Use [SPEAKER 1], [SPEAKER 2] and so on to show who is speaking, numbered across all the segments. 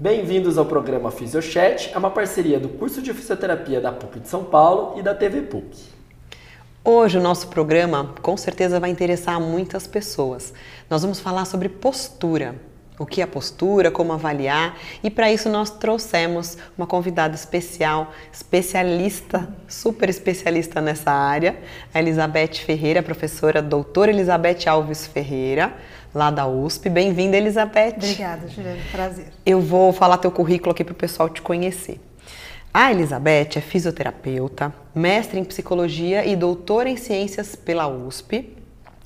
[SPEAKER 1] Bem-vindos ao programa Fisiochat, é uma parceria do curso de fisioterapia da PUC de São Paulo e da TV PUC.
[SPEAKER 2] Hoje o nosso programa com certeza vai interessar muitas pessoas. Nós vamos falar sobre postura, o que é postura, como avaliar, e para isso nós trouxemos uma convidada especial, especialista, super especialista nessa área, a Elizabeth Ferreira, professora doutora Elizabeth Alves Ferreira, lá da USP. Bem-vinda, Elizabeth.
[SPEAKER 3] Obrigada, Juliana, prazer.
[SPEAKER 2] Eu vou falar teu currículo aqui para o pessoal te conhecer. A Elizabeth é fisioterapeuta, mestre em psicologia e doutora em ciências pela USP.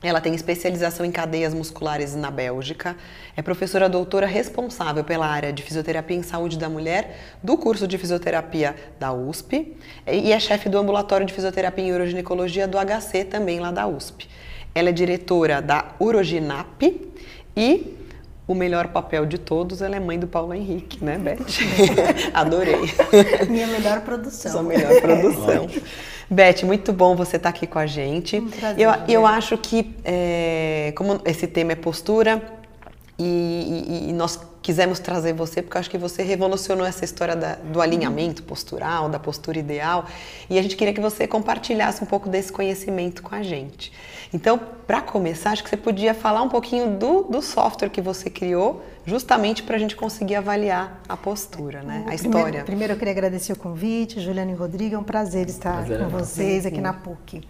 [SPEAKER 2] Ela tem especialização em cadeias musculares na Bélgica. É professora doutora responsável pela área de fisioterapia em saúde da mulher do curso de fisioterapia da USP e é chefe do ambulatório de fisioterapia em uroginecologia do HC também lá da USP. Ela é diretora da Uroginap e o melhor papel de todos, ela é mãe do Paulo Henrique, né, Beth? Adorei.
[SPEAKER 3] Minha melhor produção.
[SPEAKER 2] Sua melhor produção. Beth, muito bom você estar aqui com a gente.
[SPEAKER 3] Um prazer,
[SPEAKER 2] eu, eu acho que, é, como esse tema é postura, e, e- e nós quisemos trazer você porque eu acho que você revolucionou essa história da- do alinhamento postural, da postura ideal, e a gente queria que você compartilhasse um pouco desse conhecimento com a gente. Então, para começar, acho que você podia falar um pouquinho do, do software que você criou, justamente para a gente conseguir avaliar a postura, né? A
[SPEAKER 3] Primeiro-
[SPEAKER 2] história.
[SPEAKER 3] Primeiro, eu queria agradecer o convite, Juliana e Rodrigo, é um prazer estar
[SPEAKER 1] Prazer é
[SPEAKER 3] com
[SPEAKER 1] nosso.
[SPEAKER 3] vocês aqui na PUC.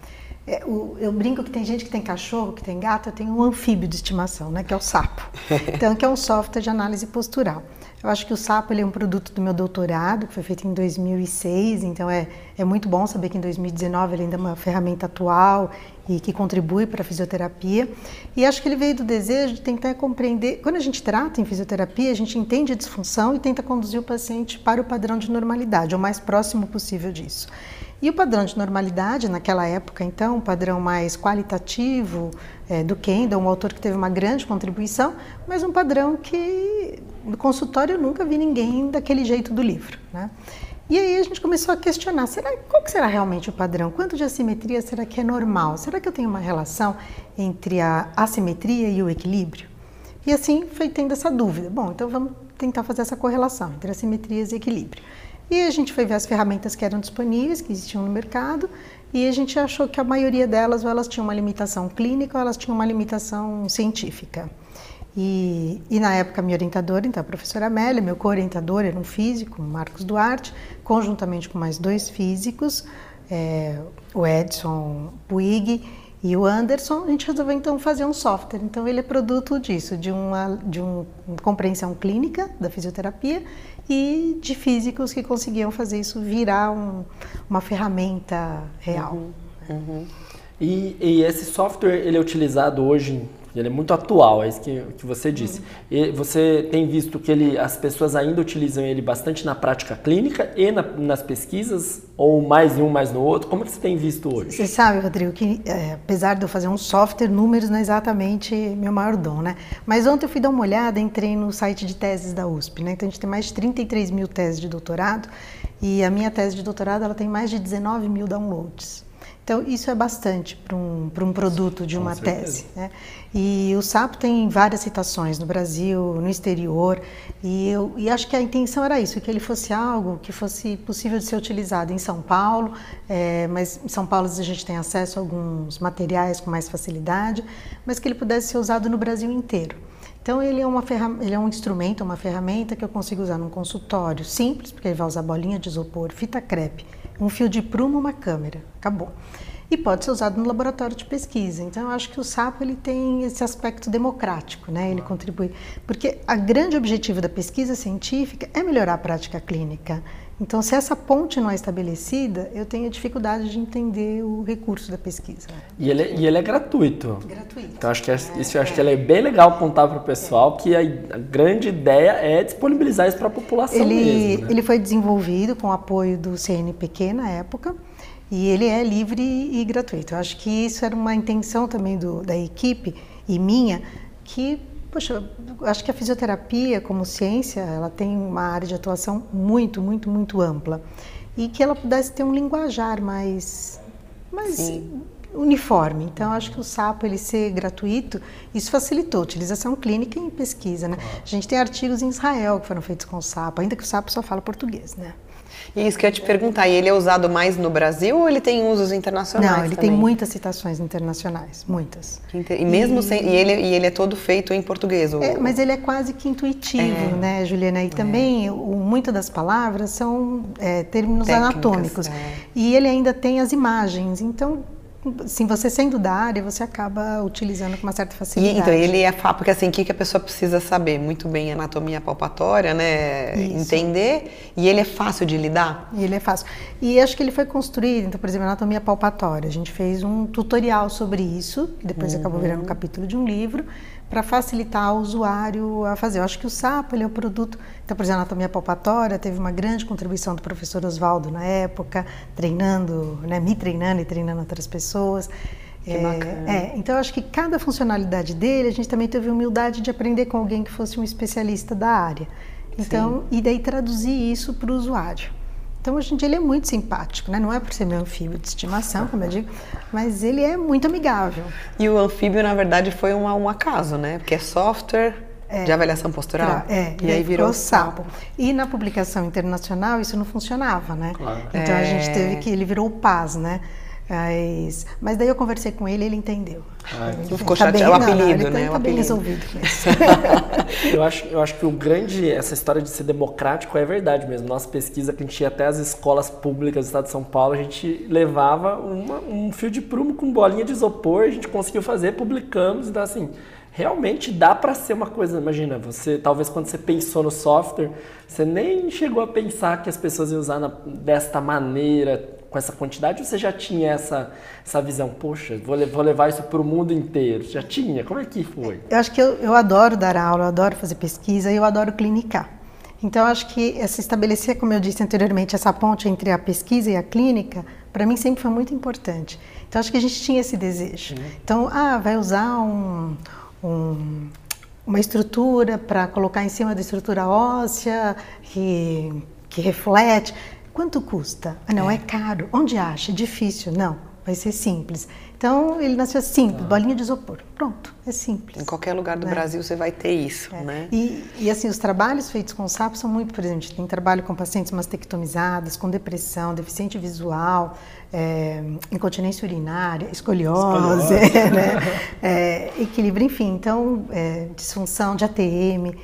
[SPEAKER 3] É, o- eu brinco que tem gente que tem cachorro, que tem gato, eu tenho um anfíbio de estimação, né, que é o sapo. Então, que é um software de análise postural. Eu acho que o sapo ele é um produto do meu doutorado, que foi feito em 2006, então é, é muito bom saber que em 2019 ele ainda é uma ferramenta atual e que contribui para a fisioterapia. E acho que ele veio do desejo de tentar compreender. Quando a gente trata em fisioterapia, a gente entende a disfunção e tenta conduzir o paciente para o padrão de normalidade, o mais próximo possível disso. E o padrão de normalidade, naquela época, então, um padrão mais qualitativo eh, do Kendall, um autor que teve uma grande contribuição, mas um padrão que no consultório eu nunca vi ninguém daquele jeito do livro. Né? E aí a gente começou a questionar, será, qual que será realmente o padrão? Quanto de assimetria será que é normal? Será que eu tenho uma relação entre a assimetria e o equilíbrio? E assim foi tendo essa dúvida. Bom, então vamos tentar fazer essa correlação entre assimetrias e equilíbrio. E a gente foi ver as ferramentas que eram disponíveis, que existiam no mercado, e a gente achou que a maioria delas ou elas tinham uma limitação clínica ou elas tinham uma limitação científica. E, e na época, minha orientadora, então a professora Amélia, meu co-orientador era um físico, Marcos Duarte, conjuntamente com mais dois físicos, é, o Edson Puig e o Anderson, a gente resolveu então fazer um software. Então ele é produto disso, de uma, de um, uma compreensão clínica da fisioterapia e de físicos que conseguiam fazer isso virar um- uma ferramenta real.
[SPEAKER 1] E, e esse software, ele é utilizado hoje, ele é muito atual, é isso que, que você disse. E você tem visto que ele, as pessoas ainda utilizam ele bastante na prática clínica e na- nas pesquisas, ou mais em um, mais no outro? Como que você tem visto hoje?
[SPEAKER 3] Você sabe, Rodrigo, que é, apesar de eu fazer um software, números não é exatamente meu maior dom, né? Mas ontem eu fui dar uma olhada, entrei no site de teses da USP, né? Então a gente tem mais de 33 mil teses de doutorado e a minha tese de doutorado ela tem mais de 19 mil downloads. Então isso é bastante para um, para um produto de uma tese. né? E o SAPO tem várias citações no Brasil, no exterior, e eu e acho que a intenção era isso, que ele fosse algo que fosse possível de ser utilizado em São Paulo, eh, mas em São Paulo a gente tem acesso a alguns materiais com mais facilidade, mas que ele pudesse ser usado no Brasil inteiro. Então ele é, uma ferram- ele é um instrumento, uma ferramenta que eu consigo usar num consultório simples, porque ele vai usar bolinha de isopor, fita crepe, um fio de prumo, uma câmera, acabou. E pode ser usado no laboratório de pesquisa. Então eu acho que o SAPO ele tem esse aspecto democrático, né? Ele contribui, porque a grande objetivo da pesquisa científica é melhorar a prática clínica. Então, se essa ponte não é estabelecida, eu tenho dificuldade de entender o recurso da pesquisa.
[SPEAKER 1] E ele, é- e ele é gratuito.
[SPEAKER 3] Gratuito.
[SPEAKER 1] Então acho que é- isso eu acho que ele é bem legal apontar para o pessoal que a, a grande ideia é disponibilizar isso para a população
[SPEAKER 3] Ele,
[SPEAKER 1] mesmo. né?
[SPEAKER 3] ele foi desenvolvido com o apoio do CNPq na época e ele é livre e gratuito. Eu acho que isso era uma intenção também do, da equipe e minha, que, poxa, acho que a fisioterapia como ciência, ela tem uma área de atuação muito, muito, muito ampla e que ela pudesse ter um linguajar mais, mais
[SPEAKER 2] Sim.
[SPEAKER 3] Uniforme. Então, acho que o SAPO ele ser gratuito, isso facilitou a utilização clínica e pesquisa, né? A gente tem artigos em Israel que foram feitos com o SAPO, ainda que o SAPO só fala português, né?
[SPEAKER 2] E isso que eu ia te perguntar, ele é usado mais no Brasil ou ele tem usos internacionais
[SPEAKER 3] Não, ele
[SPEAKER 2] também?
[SPEAKER 3] tem muitas citações internacionais, muitas.
[SPEAKER 2] E mesmo e... sem, e ele, e ele é todo feito em português? Ou...
[SPEAKER 3] É, mas ele é quase que intuitivo, é. né, Juliana? E é. também, o, muitas das palavras são é, termos Técnicas, anatômicos. É. E ele ainda tem as imagens, então Sim, você sendo da área, você acaba utilizando com uma certa facilidade.
[SPEAKER 2] E, então, ele é porque assim, o que a pessoa precisa saber? Muito bem anatomia palpatória, né? Isso. Entender. E ele é fácil de lidar?
[SPEAKER 3] E ele é fácil. E acho que ele foi construído, então, por exemplo, anatomia palpatória. A gente fez um tutorial sobre isso, que depois uhum. acabou virando um capítulo de um livro para facilitar o usuário a fazer. Eu acho que o SAPO ele é o produto. Então, por exemplo, a anatomia palpatória teve uma grande contribuição do professor Oswaldo na época, treinando, né, me treinando e treinando outras pessoas.
[SPEAKER 2] Que é.
[SPEAKER 3] É, então, eu acho que cada funcionalidade dele, a gente também teve humildade de aprender com alguém que fosse um especialista da área. Então, Sim. e daí traduzir isso para o usuário. Então, hoje em dia, ele é muito simpático, né? Não é por ser meu anfíbio de estimação, como eu digo, mas ele é muito amigável.
[SPEAKER 2] E o anfíbio, na verdade, foi um, um acaso, né? Porque é software é, de avaliação postural.
[SPEAKER 3] É, e, aí virou sapo. E na publicação internacional, isso não funcionava, né? Claro. Então, é... a gente teve que... Ele virou o PAS, né? Mas, mas daí eu conversei com ele, ele entendeu.
[SPEAKER 2] Ah, ele ficou tá chateado, o apelido, não,
[SPEAKER 3] né?
[SPEAKER 2] Tá,
[SPEAKER 3] o bem resolvido com isso.
[SPEAKER 1] eu, acho, eu acho que o grande, essa história de ser democrático é verdade mesmo. Nossa pesquisa, que a gente ia até as escolas públicas do estado de São Paulo, a gente levava uma, um fio de prumo com bolinha de isopor, a gente conseguiu fazer, publicamos, então assim, realmente dá para ser uma coisa. Imagina, você talvez quando você pensou no software, você nem chegou a pensar que as pessoas iam usar na, desta maneira, com essa quantidade, você já tinha essa, essa visão? Poxa, vou, vou levar isso para o mundo inteiro. Já tinha? Como é que foi?
[SPEAKER 3] Eu acho que eu, eu adoro dar aula, eu adoro fazer pesquisa e eu adoro clinicar. Então, acho que essa estabelecer, como eu disse anteriormente, essa ponte entre a pesquisa e a clínica, para mim sempre foi muito importante. Então, acho que a gente tinha esse desejo. Uhum. Então, ah, vai usar um, um uma estrutura para colocar em cima da estrutura óssea que, que reflete. Quanto custa? Ah, não, é. é caro. Onde acha? É difícil. Não, vai ser simples. Então ele nasceu simples, ah. bolinha de isopor. Pronto, é simples.
[SPEAKER 2] Em qualquer lugar do né? Brasil você vai ter isso, é. né?
[SPEAKER 3] E, e, assim, os trabalhos feitos com SAP são muito, exemplo, tem trabalho com pacientes mastectomizadas, com depressão, deficiente visual, é, incontinência urinária, escoliose, escoliose. né? é, equilíbrio, enfim, então, é, disfunção de ATM.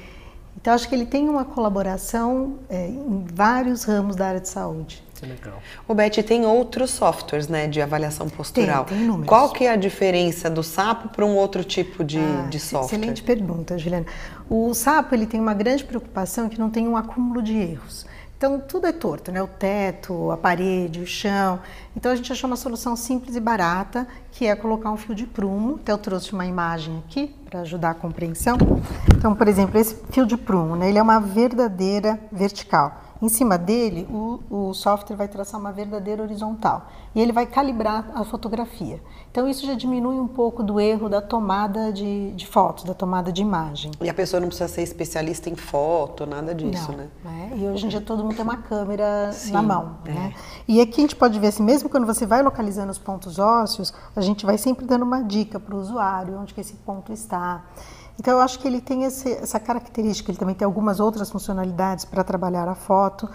[SPEAKER 3] Então, acho que ele tem uma colaboração é, em vários ramos da área de saúde.
[SPEAKER 1] Que legal.
[SPEAKER 2] O Beth, tem outros softwares né, de avaliação postural.
[SPEAKER 3] Tem, tem inúmeros.
[SPEAKER 2] Qual que é a diferença do SAPO para um outro tipo de, ah, de software?
[SPEAKER 3] Excelente pergunta, Juliana. O SAPO ele tem uma grande preocupação que não tem um acúmulo de erros. Então tudo é torto, né? O teto, a parede, o chão. Então a gente achou uma solução simples e barata, que é colocar um fio de prumo. Até eu trouxe uma imagem aqui para ajudar a compreensão. Então, por exemplo, esse fio de prumo, né? Ele é uma verdadeira vertical. Em cima dele, o, o software vai traçar uma verdadeira horizontal e ele vai calibrar a fotografia. Então, isso já diminui um pouco do erro da tomada de, de fotos, da tomada de imagem.
[SPEAKER 2] E a pessoa não precisa ser especialista em foto, nada disso,
[SPEAKER 3] não,
[SPEAKER 2] né?
[SPEAKER 3] né? E hoje em dia todo mundo tem uma câmera Sim, na mão. É. Né? E aqui a gente pode ver assim, mesmo quando você vai localizando os pontos ósseos, a gente vai sempre dando uma dica para o usuário onde que esse ponto está. Então eu acho que ele tem esse, essa característica, ele também tem algumas outras funcionalidades para trabalhar a foto.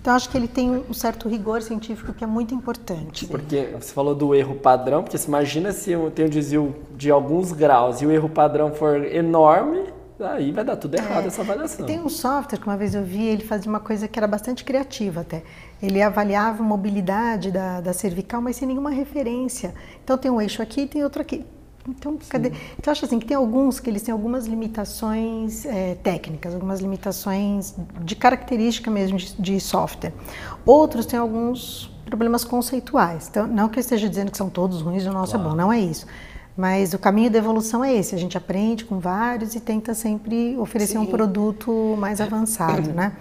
[SPEAKER 3] Então acho que ele tem um certo rigor científico que é muito importante.
[SPEAKER 1] Porque você falou do erro padrão, porque você imagina se eu tenho um desvio de alguns graus e o erro padrão for enorme, aí vai dar tudo errado é, essa avaliação.
[SPEAKER 3] Tem um software que uma vez eu vi, ele fazia uma coisa que era bastante criativa até. Ele avaliava a mobilidade da, da cervical, mas sem nenhuma referência. Então tem um eixo aqui e tem outro aqui. Então, cadê? Então, acho assim que tem alguns que eles têm algumas limitações é, técnicas, algumas limitações de característica mesmo de, de, software. Outros têm alguns problemas conceituais. Então, não que eu esteja dizendo que são todos ruins e o nosso claro. é bom, não é isso. Mas o caminho da evolução é esse. A gente aprende com vários e tenta sempre oferecer Sim. um produto mais avançado, né?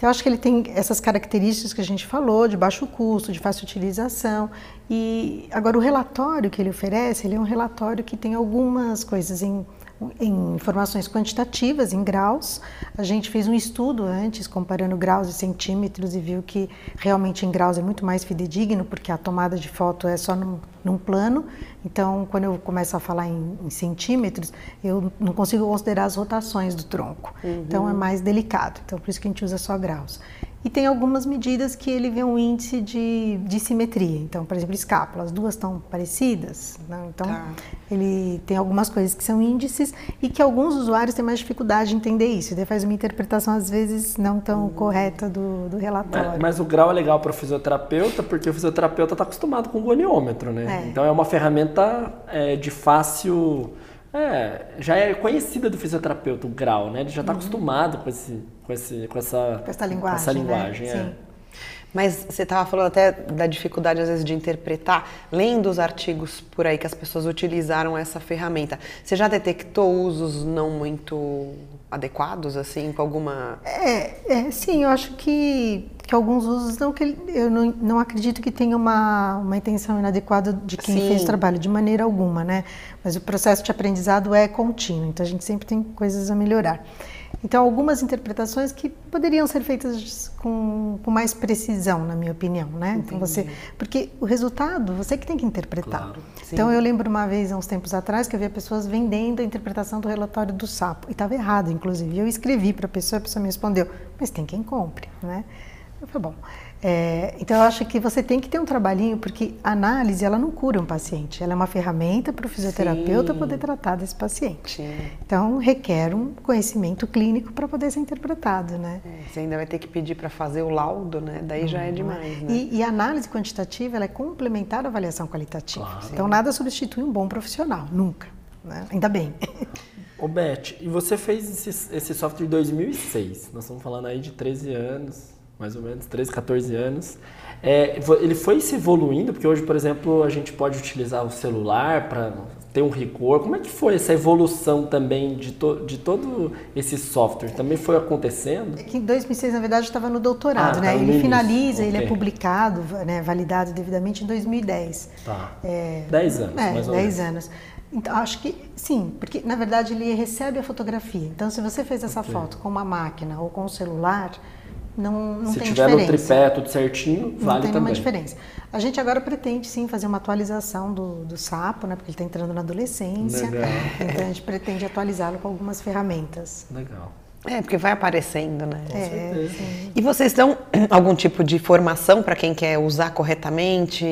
[SPEAKER 3] Eu acho que ele tem essas características que a gente falou, de baixo custo, de fácil utilização. E agora o relatório que ele oferece, ele é um relatório que tem algumas coisas em em informações quantitativas, em graus. A gente fez um estudo antes, comparando graus e centímetros, e viu que realmente em graus é muito mais fidedigno, porque a tomada de foto é só num, num plano. Então, quando eu começo a falar em, em, centímetros, eu não consigo considerar as rotações do tronco. Uhum. Então, é mais delicado. Então, por isso que a gente usa só graus. E tem algumas medidas que ele vê um índice de, de simetria. Então, por exemplo, escápula, as duas estão parecidas. Né? Então, tá. ele tem algumas coisas que são índices e que alguns usuários têm mais dificuldade de entender isso. Ele faz uma interpretação, às vezes, não tão hum. correta do, do relatório.
[SPEAKER 1] Mas, mas, o grau é legal para o fisioterapeuta, porque o fisioterapeuta está acostumado com o goniômetro, né? É. Então, é uma ferramenta é, de fácil é, já é conhecida do fisioterapeuta o grau, né? Ele já está uhum. acostumado com, esse, com, esse, com, essa,
[SPEAKER 3] com essa linguagem.
[SPEAKER 1] Com essa linguagem
[SPEAKER 3] né? é. Sim.
[SPEAKER 2] Mas você estava falando até da dificuldade, às vezes, de interpretar, lendo os artigos por aí que as pessoas utilizaram essa ferramenta. Você já detectou usos não muito adequados, assim, com alguma.
[SPEAKER 3] É, é sim, eu acho que, que alguns usos não, que eu não, não acredito que tenha uma, uma intenção inadequada de quem sim. fez o trabalho, de maneira alguma, né? Mas o processo de aprendizado é contínuo, então a gente sempre tem coisas a melhorar. Então, algumas interpretações que poderiam ser feitas com, com mais precisão, na minha opinião, né? Então você, porque o resultado você que tem que interpretar. Claro, então eu lembro uma vez, há uns tempos atrás, que eu via pessoas vendendo a interpretação do relatório do sapo e estava errado, inclusive. Eu escrevi para a pessoa, a pessoa me respondeu, mas tem quem compre, né? Eu falei, bom, é, então eu acho que você tem que ter um trabalhinho, porque a análise ela não cura um paciente, ela é uma ferramenta para o fisioterapeuta Sim. poder tratar desse paciente. Sim. Então requer um conhecimento clínico para poder ser interpretado, né?
[SPEAKER 2] É, você ainda vai ter que pedir para fazer o laudo, né? Daí já é uhum. demais. Né?
[SPEAKER 3] E, e, a análise quantitativa ela é complementar à avaliação qualitativa. Claro. Então nada substitui um bom profissional, nunca. Né? Ainda bem.
[SPEAKER 1] Ô Beth, e você fez esse, esse software em 2006? Nós estamos falando aí de 13 anos mais ou menos, 13, 14 anos. É, ele foi se evoluindo, porque hoje, por exemplo, a gente pode utilizar o celular para ter um rigor. Como é que foi essa evolução também de, to, de todo esse software? Também foi acontecendo?
[SPEAKER 3] É que em 2006, na verdade, estava no doutorado, ah, né? Tá ele finaliza, okay. ele é publicado, né, validado devidamente em 2010.
[SPEAKER 1] Tá. É, 10 anos, é, mais ou 10
[SPEAKER 3] menos. anos. Então, acho que sim, porque na verdade ele recebe a fotografia. Então, se você fez essa okay. foto com uma máquina ou com um celular, não, não
[SPEAKER 1] Se
[SPEAKER 3] tem
[SPEAKER 1] tiver diferença. no tripé tudo certinho, vale também. Não tem
[SPEAKER 3] nenhuma diferença. A gente agora pretende sim fazer uma atualização do, do sapo, né? Porque ele está entrando na adolescência. Legal. Então a gente pretende atualizá-lo com algumas ferramentas.
[SPEAKER 1] Legal.
[SPEAKER 2] É, porque vai aparecendo, né?
[SPEAKER 3] Com é, sim.
[SPEAKER 2] E vocês dão algum tipo de formação para quem quer usar corretamente,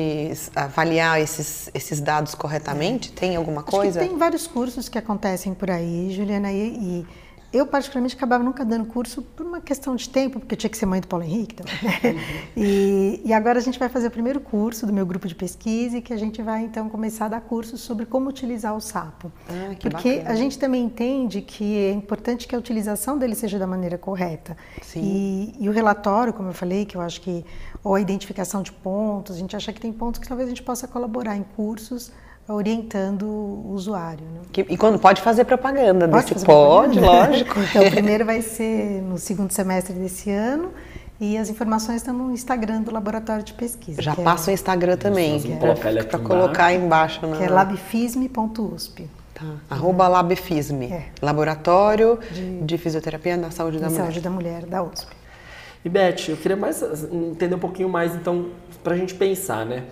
[SPEAKER 2] avaliar esses, esses dados corretamente? Tem alguma coisa?
[SPEAKER 3] tem vários cursos que acontecem por aí, Juliana, e, e eu, particularmente, acabava nunca dando curso por uma questão de tempo, porque eu tinha que ser mãe do Paulo Henrique. Uhum. e, e, agora a gente vai fazer o primeiro curso do meu grupo de pesquisa, que a gente vai, então, começar a dar cursos sobre como utilizar o sapo.
[SPEAKER 2] Ah,
[SPEAKER 3] porque
[SPEAKER 2] bacana.
[SPEAKER 3] a gente também entende que é importante que a utilização dele seja da maneira correta.
[SPEAKER 2] Sim.
[SPEAKER 3] E, e o relatório, como eu falei, que eu acho que, ou a identificação de pontos, a gente acha que tem pontos que talvez a gente possa colaborar em cursos orientando o usuário. Né?
[SPEAKER 2] Que, e quando pode fazer propaganda pode desse? Pode, propaganda. lógico.
[SPEAKER 3] então, o primeiro vai ser no segundo semestre desse ano e as informações estão no Instagram do Laboratório de Pesquisa.
[SPEAKER 2] Já passa é, o Instagram também, para colocar embaixo.
[SPEAKER 3] Na... Que é labfisme.usp.
[SPEAKER 2] Tá. Arroba labfisme. É. Laboratório de, de Fisioterapia na Saúde da Mulher.
[SPEAKER 3] Saúde da Mulher, da USP.
[SPEAKER 1] E Beth, eu queria mais entender um pouquinho mais, então, para a gente pensar, né?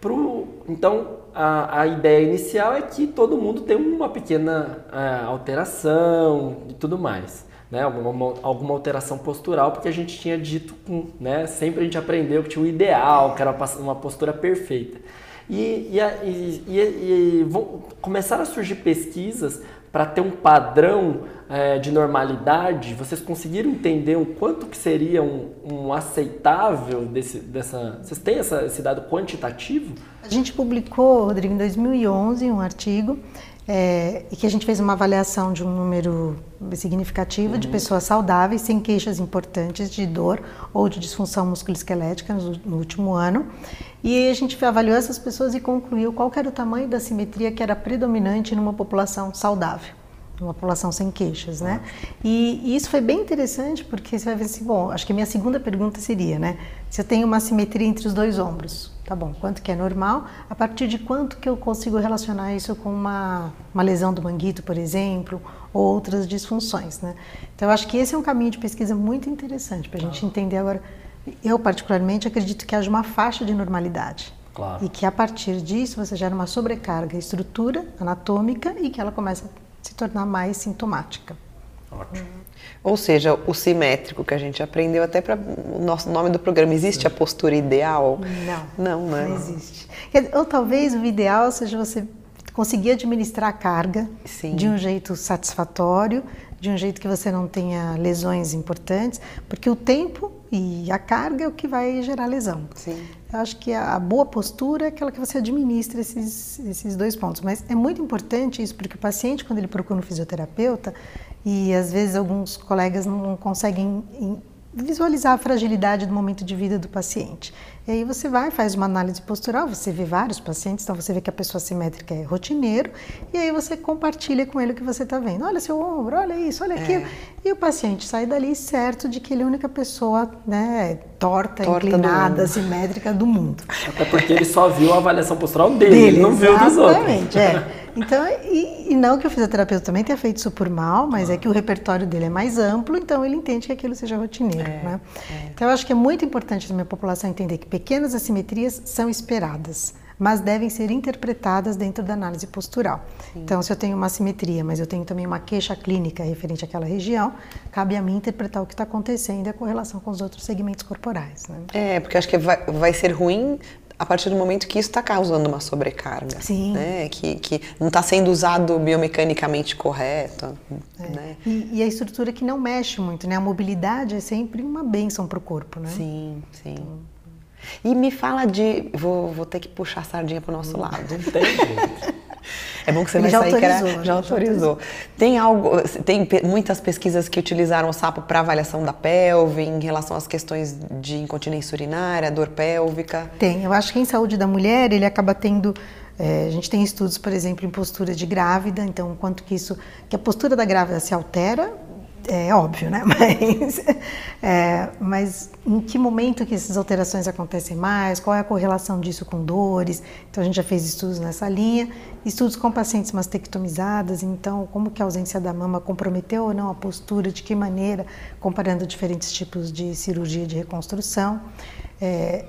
[SPEAKER 1] Pro, então, a, a ideia inicial é que todo mundo tem uma pequena é, alteração e tudo mais. Né, alguma, alguma alteração postural, porque a gente tinha dito, né, sempre a gente aprendeu que tinha o ideal, que era uma postura perfeita. E, e, e, e, começaram a surgir pesquisas para ter um padrão é, de normalidade, vocês conseguiram entender o quanto que seria um, um aceitável desse, dessa... Vocês têm essa, esse dado quantitativo?
[SPEAKER 3] A gente publicou, Rodrigo, em 2011 um artigo é, e que a gente fez uma avaliação de um número significativo uhum. de pessoas saudáveis sem queixas importantes de dor ou de disfunção musculoesquelética no, no último ano. E a gente avaliou essas pessoas e concluiu qual era o tamanho da simetria que era predominante numa população saudável. Uma população sem queixas, né? E, e, isso foi bem interessante porque você vai ver assim, bom, acho que a minha segunda pergunta seria, né? Se eu tenho uma simetria entre os dois ombros, tá bom? Quanto que é normal? A partir de quanto que eu consigo relacionar isso com uma, uma lesão do manguito, por exemplo, ou outras disfunções, né? Então eu acho que esse é um caminho de pesquisa muito interessante para a gente entender agora. Eu particularmente acredito que haja uma faixa de normalidade. Claro. E que a partir disso você gera uma sobrecarga estrutura anatômica e que ela começa se tornar mais sintomática.
[SPEAKER 2] Ótimo. Ou seja, o simétrico que a gente aprendeu até para o nosso nome do programa. Existe a postura ideal?
[SPEAKER 3] Não. Não, né? Não existe. Ou talvez o ideal seja você conseguir administrar a carga Sim. de um jeito satisfatório, de um jeito que você não tenha lesões importantes, porque o tempo e a carga é o que vai gerar lesão. Sim. Eu acho que a, boa postura é aquela que você administra esses, esses dois pontos. Mas é muito importante isso, porque o paciente, quando ele procura um fisioterapeuta, e às vezes alguns colegas não conseguem visualizar a fragilidade do momento de vida do paciente. E aí você vai, faz uma análise postural, você vê vários pacientes, então você vê que a pessoa simétrica é rotineiro, e aí você compartilha com ele o que você está vendo. Olha seu ombro, olha isso, olha aquilo. É. E o paciente sai dali certo de que ele é a única pessoa né, torta, torta inclinada, do simétrica do mundo.
[SPEAKER 1] Até porque ele só viu a avaliação postural dele, dele ele não viu dos outros.
[SPEAKER 3] Exatamente, é. Então, e, e, não que o fisioterapeuta também tenha feito isso por mal, mas ah. é que o repertório dele é mais amplo, então ele entende que aquilo seja rotineiro. É, né? É. Então, eu acho que é muito importante a minha população entender que pequenas assimetrias são esperadas, mas devem ser interpretadas dentro da análise postural. Sim. Então, se eu tenho uma assimetria, mas eu tenho também uma queixa clínica referente àquela região, cabe a mim interpretar o que está acontecendo e a correlação com os outros segmentos corporais. Né?
[SPEAKER 2] É, porque acho que vai, vai ser ruim a partir do momento que isso está causando uma sobrecarga. Sim. Né? Que, que não está sendo usado biomecanicamente correto.
[SPEAKER 3] É. Né? E, e, a estrutura que não mexe muito, né? A mobilidade é sempre uma bênção para o corpo, né?
[SPEAKER 2] Sim, sim. Então... E me fala de. Vou, vou ter que puxar a sardinha para o nosso lado. Não tem jeito. É bom que você Ele vai já sair autorizou, que era, já, autorizou. Tem algo, tem muitas pesquisas que utilizaram o sapo para avaliação da pelve em relação às questões de incontinência urinária, dor pélvica.
[SPEAKER 3] Tem. Eu acho que em saúde da mulher ele acaba tendo é, a gente tem estudos, por exemplo, em postura de grávida, então quanto que isso, que a postura da grávida se altera é óbvio, né? Mas, é, mas em que momento que essas alterações acontecem mais? Qual é a correlação disso com dores? Então a gente já fez estudos nessa linha, estudos com pacientes mastectomizadas, então como que a ausência da mama comprometeu ou não a postura, de que maneira, comparando diferentes tipos de cirurgia de reconstrução é,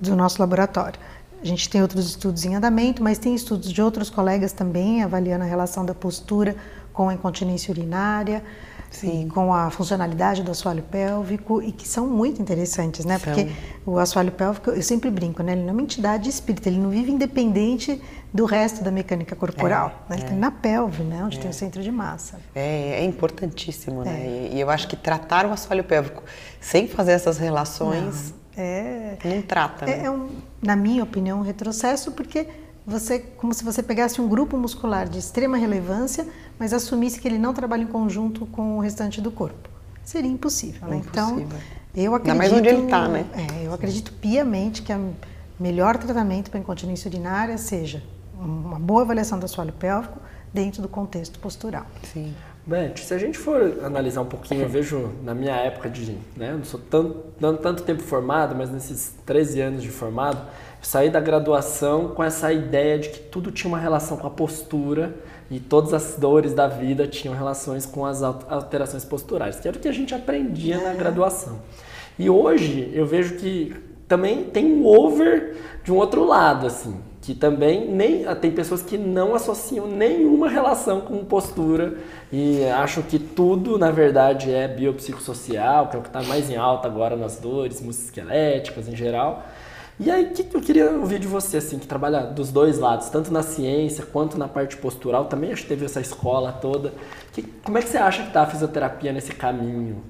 [SPEAKER 3] do nosso laboratório. A gente tem outros estudos em andamento, mas tem estudos de outros colegas também avaliando a relação da postura com a incontinência urinária, Sim. com a funcionalidade do assoalho pélvico e que são muito interessantes, né? São. Porque o assoalho pélvico, eu sempre brinco, né? Ele não é uma entidade espírita, ele não vive independente do resto da mecânica corporal. É, né? Ele é. tem na pelve, né? Onde é. tem o centro de massa.
[SPEAKER 2] É, é importantíssimo, né? É. E, eu acho que tratar o assoalho pélvico sem fazer essas relações não, é, não trata.
[SPEAKER 3] É, né? É, um, na minha opinião, um retrocesso, porque você, como se você pegasse um grupo muscular de extrema relevância, mas assumisse que ele não trabalha em conjunto com o restante do corpo. Seria impossível, né? Então, eu acredito... Ainda mais
[SPEAKER 2] onde ele está, né?
[SPEAKER 3] É, eu acredito piamente que o melhor tratamento para incontinência urinária seja uma boa avaliação do assoalho pélvico dentro do contexto postural.
[SPEAKER 1] Sim. Beth, se a gente for analisar um pouquinho, eu vejo na minha época de, né, não sou tanto, tanto, tanto tempo formado, mas nesses 13 anos de formado, saí da graduação com essa ideia de que tudo tinha uma relação com a postura e todas as dores da vida tinham relações com as alterações posturais, que era o que a gente aprendia na graduação. E hoje eu vejo que também tem um over de um outro lado, assim, que também nem tem pessoas que não associam nenhuma relação com postura e acham que tudo na verdade é biopsicossocial, que é o que está mais em alta agora nas dores musculoesqueléticas em geral. E aí, que eu queria ouvir de você, assim, que trabalha dos dois lados, tanto na ciência quanto na parte postural, também acho que teve essa escola toda. Que, como é que você acha que está a fisioterapia nesse caminho?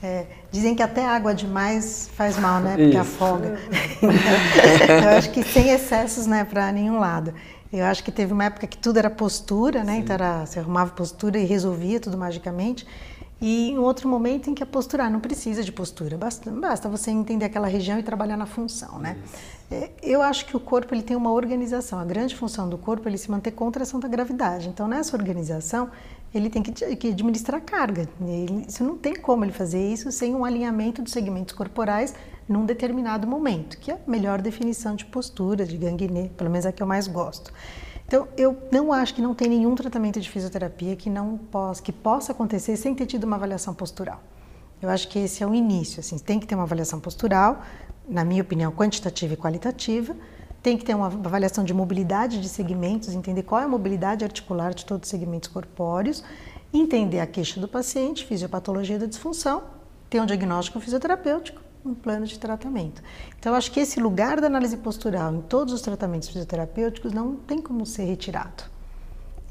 [SPEAKER 3] É, dizem que até água demais faz mal, né? Porque Isso. afoga. eu acho que sem excessos, né, para nenhum lado. Eu acho que teve uma época que tudo era postura, né? Sim. Então era, você arrumava postura e resolvia tudo magicamente. E em outro momento em que a postura não precisa de postura, basta, basta você entender aquela região e trabalhar na função, né? É, eu acho que o corpo ele tem uma organização. A grande função do corpo é ele se manter contra a ação da gravidade. Então nessa organização ele tem que, que administrar carga. Ele, isso não tem como ele fazer isso sem um alinhamento dos segmentos corporais num determinado momento, que é a melhor definição de postura, de ganguinê, pelo menos é a que eu mais gosto. Então, eu não acho que não tem nenhum tratamento de fisioterapia que não possa, que possa acontecer sem ter tido uma avaliação postural. Eu acho que esse é o início, assim, tem que ter uma avaliação postural, na minha opinião, quantitativa e qualitativa, tem que ter uma avaliação de mobilidade de segmentos, entender qual é a mobilidade articular de todos os segmentos corpóreos, entender a queixa do paciente, fisiopatologia da disfunção, ter um diagnóstico fisioterapêutico, um plano de tratamento. Então, acho que esse lugar da análise postural em todos os tratamentos fisioterapêuticos não tem como ser retirado.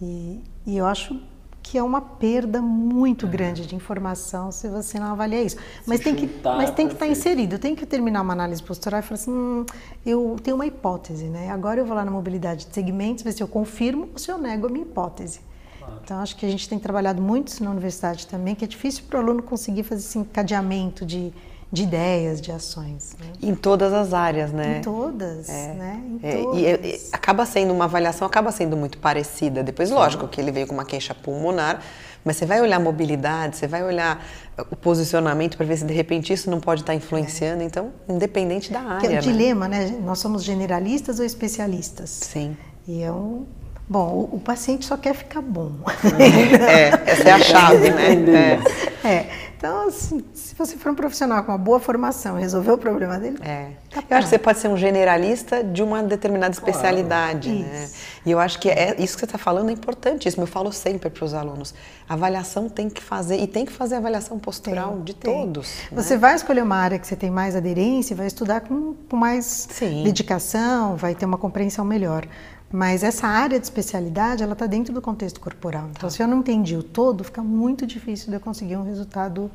[SPEAKER 3] E, e eu acho que é uma perda muito grande de informação se você não avalia isso. Mas tem, que, mas tem que estar tá inserido, tem que terminar uma análise postural e falar assim, hum, eu tenho uma hipótese, né? Agora eu vou lá na mobilidade de segmentos, ver se eu confirmo ou se eu nego a minha hipótese. Claro. Então acho que a gente tem trabalhado muito isso na universidade também, que é difícil para o aluno conseguir fazer esse encadeamento de, de ideias, de ações. Né?
[SPEAKER 2] Em todas as áreas, né?
[SPEAKER 3] Em todas, é. né? Em
[SPEAKER 2] é, todas. E, e, acaba sendo uma avaliação, acaba sendo muito parecida. Depois, lógico, que ele veio com uma queixa pulmonar, mas você vai olhar a mobilidade, você vai olhar o posicionamento para ver se de repente isso não pode estar influenciando. É. Então, independente da área. Que
[SPEAKER 3] é o né? dilema, né? Nós somos generalistas ou especialistas?
[SPEAKER 2] Sim.
[SPEAKER 3] E é um Bom, o, o, paciente só quer ficar bom.
[SPEAKER 2] É, essa é a chave, né?
[SPEAKER 3] É. é. Então, assim, se você for um profissional com uma boa formação e resolver o problema dele,
[SPEAKER 2] é. Tá eu acho que você pode ser um generalista de uma determinada especialidade, claro. né? E eu acho que é isso que você está falando é importantíssimo. Eu falo sempre para os alunos: a avaliação tem que fazer e tem que fazer avaliação postural tem, de tem. todos.
[SPEAKER 3] Né? Você vai escolher uma área que você tem mais aderência, vai estudar com, com mais Sim. dedicação, vai ter uma compreensão melhor. Mas essa área de especialidade, ela está dentro do contexto corporal. Então, tá. se eu não entendi o todo, fica muito difícil de eu conseguir um resultado.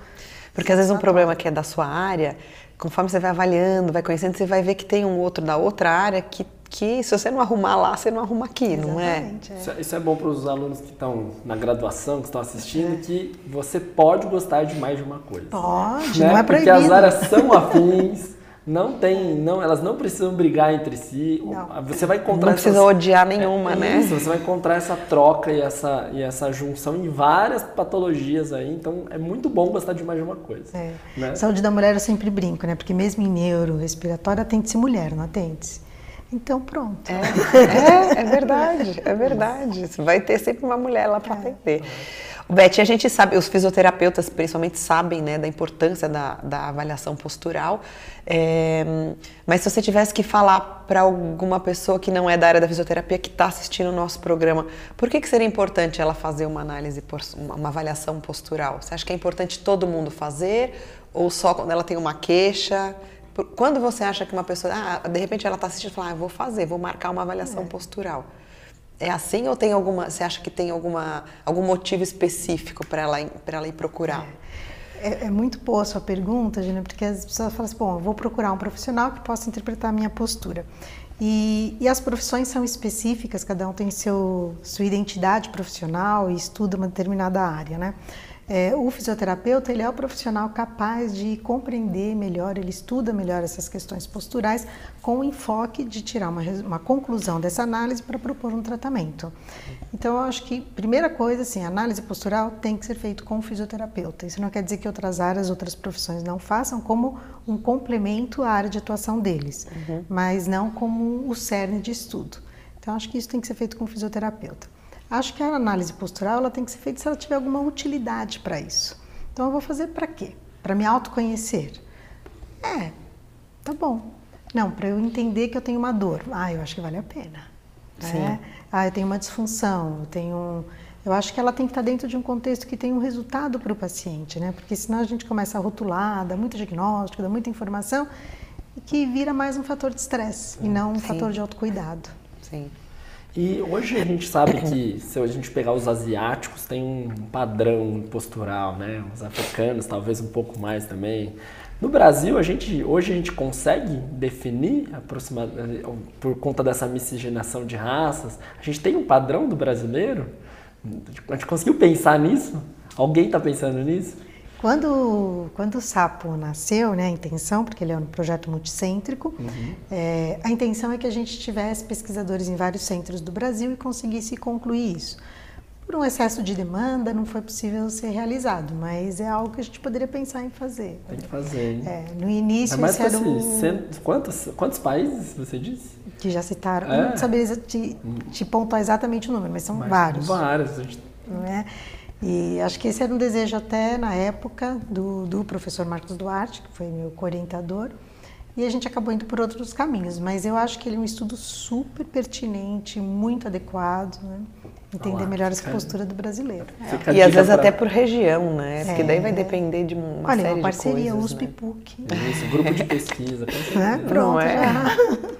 [SPEAKER 2] Porque às vezes um problema que é da sua área, conforme você vai avaliando, vai conhecendo, você vai ver que tem um outro da outra área que, que se você não arrumar lá, você não arruma aqui, Exatamente, não é?
[SPEAKER 1] é? Isso, isso, é bom para os alunos que estão na graduação, que estão assistindo, é. que você pode gostar de mais de uma coisa.
[SPEAKER 3] Pode, né? não é proibido.
[SPEAKER 1] Porque as áreas são afins. Não tem, não, elas não precisam brigar entre si. Não. Você vai encontrar
[SPEAKER 2] não precisa essas, odiar nenhuma, é, né?
[SPEAKER 1] Isso, você vai encontrar essa troca e essa, e essa junção em várias patologias aí. Então é muito bom gostar de mais de uma coisa. É.
[SPEAKER 3] Né? Saúde da mulher eu sempre brinco, né? Porque mesmo em neuro, respiratório, atende-se mulher, não atende-se. Então pronto.
[SPEAKER 2] É, é, é, verdade, é verdade. Vai ter sempre uma mulher lá para é. atender. Beth, a gente sabe, os fisioterapeutas principalmente sabem né, da importância da, da avaliação postural, é, mas se você tivesse que falar para alguma pessoa que não é da área da fisioterapia, que está assistindo o nosso programa, por que, que seria importante ela fazer uma análise, uma avaliação postural? Você acha que é importante todo mundo fazer ou só quando ela tem uma queixa? Quando você acha que uma pessoa, ah, de repente ela está assistindo e fala, ah, vou fazer, vou marcar uma avaliação é. postural. É assim ou tem alguma? Você acha que tem alguma algum motivo específico para ela para ela ir procurar?
[SPEAKER 3] É. É, é, muito boa a sua pergunta, Gina, porque as pessoas falam assim, bom, eu vou procurar um profissional que possa interpretar a minha postura. E, e, as profissões são específicas, cada um tem seu, sua identidade profissional e estuda uma determinada área, né? É, o fisioterapeuta ele é o profissional capaz de compreender melhor, ele estuda melhor essas questões posturais com o enfoque de tirar uma, uma conclusão dessa análise para propor um tratamento. Então, eu acho que, primeira coisa, assim, a análise postural tem que ser feita com o fisioterapeuta. Isso não quer dizer que outras áreas, outras profissões não façam como um complemento à área de atuação deles, uhum. mas não como o cerne de estudo. Então, acho que isso tem que ser feito com o fisioterapeuta. Acho que a análise postural ela tem que ser feita se ela tiver alguma utilidade para isso. Então eu vou fazer para quê? Para me autoconhecer? É, tá bom. Não, para eu entender que eu tenho uma dor. Ah, eu acho que vale a pena. Sim. Né? Ah, eu tenho uma disfunção, eu tenho. Eu acho que ela tem que estar dentro de um contexto que tem um resultado para o paciente, né? Porque senão a gente começa a rotular, dá muito diagnóstico, dá muita informação, e que vira mais um fator de estresse e não um Sim. fator de autocuidado.
[SPEAKER 2] Sim.
[SPEAKER 1] E hoje a gente sabe que se a gente pegar os asiáticos tem um padrão postural, né? Os africanos talvez um pouco mais também. No Brasil, a gente hoje a gente consegue definir aproximadamente por conta dessa miscigenação de raças, a gente tem um padrão do brasileiro? A gente conseguiu pensar nisso? Alguém está pensando nisso?
[SPEAKER 3] Quando, quando o sapo nasceu, né, a intenção, porque ele é um projeto multicêntrico, uhum. é, a intenção é que a gente tivesse pesquisadores em vários centros do Brasil e conseguisse concluir isso. por um excesso de demanda não foi possível ser realizado, mas é algo que a gente poderia pensar em fazer.
[SPEAKER 1] Tem que fazer, hein?
[SPEAKER 3] É, no início
[SPEAKER 1] É mais
[SPEAKER 3] esse o
[SPEAKER 1] cento- quantos, quantos países você disse?
[SPEAKER 3] que já citaram.
[SPEAKER 1] É.
[SPEAKER 3] Não saberia te, te pontuar exatamente o número, mas são
[SPEAKER 1] Mas
[SPEAKER 3] vários.
[SPEAKER 1] Vários. a gente-
[SPEAKER 3] não é? E acho que esse era um desejo até na época do, do professor Marcos Duarte, que foi meu orientador, e a gente acabou indo por outros caminhos, mas eu acho que ele é um estudo super pertinente, muito adequado, né? entender melhor essa postura do brasileiro.
[SPEAKER 1] A
[SPEAKER 2] E às vezes
[SPEAKER 1] pra-
[SPEAKER 2] até por região, né? Porque daí vai
[SPEAKER 3] É.
[SPEAKER 2] depender de uma
[SPEAKER 3] Olha,
[SPEAKER 2] série
[SPEAKER 3] uma parceria
[SPEAKER 2] de coisas,
[SPEAKER 3] USP
[SPEAKER 2] né?
[SPEAKER 3] PUC.
[SPEAKER 1] Isso, grupo de pesquisa.
[SPEAKER 3] Né? Pronto,
[SPEAKER 2] Não é?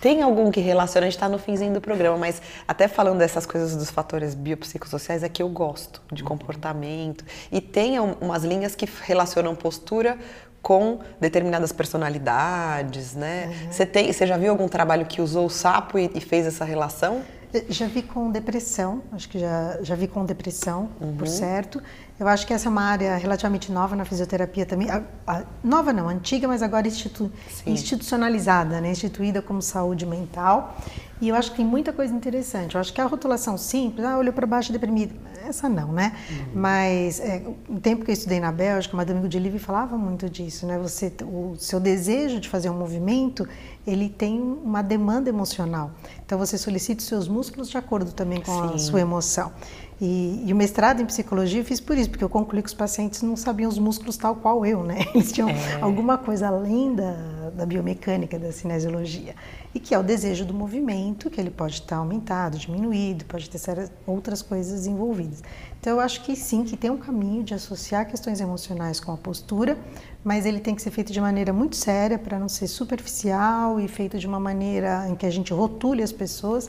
[SPEAKER 2] Tem algum que relaciona, a gente está no finzinho do programa, mas até falando dessas coisas dos fatores biopsicossociais, é que eu gosto de comportamento. E tem um- umas linhas que relacionam postura com determinadas personalidades, né? Você, tem, você já viu algum trabalho que usou o sapo e, e fez essa relação?
[SPEAKER 3] Já vi com depressão, acho que já, já vi com depressão,
[SPEAKER 2] Uhum.
[SPEAKER 3] por certo. Eu acho que essa é uma área relativamente nova na fisioterapia também. A- a- nova não, antiga, mas agora institu-
[SPEAKER 2] Sim.
[SPEAKER 3] institucionalizada, né? instituída como saúde mental. E eu acho que tem muita coisa interessante. Eu acho que a rotulação simples, ah, olhou para baixo deprimido, essa não, né? Mas é, o tempo que eu estudei na Bélgica, uma Madame Godelive falava muito disso, né? Você, o seu desejo de fazer um movimento, ele tem uma demanda emocional. Então você solicita os seus músculos de acordo também com a
[SPEAKER 2] Sim.
[SPEAKER 3] sua emoção. E, e o mestrado em psicologia eu fiz por isso, porque eu concluí que os pacientes não sabiam os músculos tal qual eu, né? Eles tinham alguma coisa além da, da biomecânica, da cinesiologia. E que é o desejo do movimento, que ele pode estar aumentado, diminuído, pode ter sérias- outras coisas envolvidas. Então eu acho que sim, que tem um caminho de associar questões emocionais com a postura, mas ele tem que ser feito de maneira muito séria para não ser superficial e feito de uma maneira em que a gente rotule as pessoas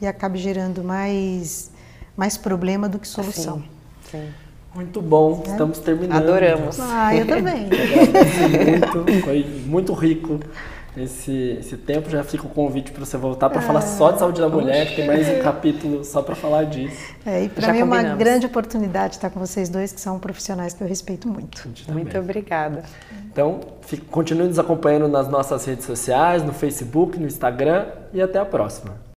[SPEAKER 3] e acabe gerando mais, mais problema do que solução.
[SPEAKER 2] Sim. sim.
[SPEAKER 1] Muito bom, estamos terminando.
[SPEAKER 2] Adoramos.
[SPEAKER 3] Ah, eu também.
[SPEAKER 1] muito, foi muito rico esse, esse tempo. Já fica o convite para você voltar para falar só de saúde da mulher, que tem mais um capítulo só para falar disso.
[SPEAKER 3] É, e para mim é uma grande oportunidade estar com vocês dois, que são profissionais que eu respeito muito.
[SPEAKER 2] Muito obrigada.
[SPEAKER 1] Então, fique- continue nos acompanhando nas nossas redes sociais, no Facebook, no Instagram e até a próxima.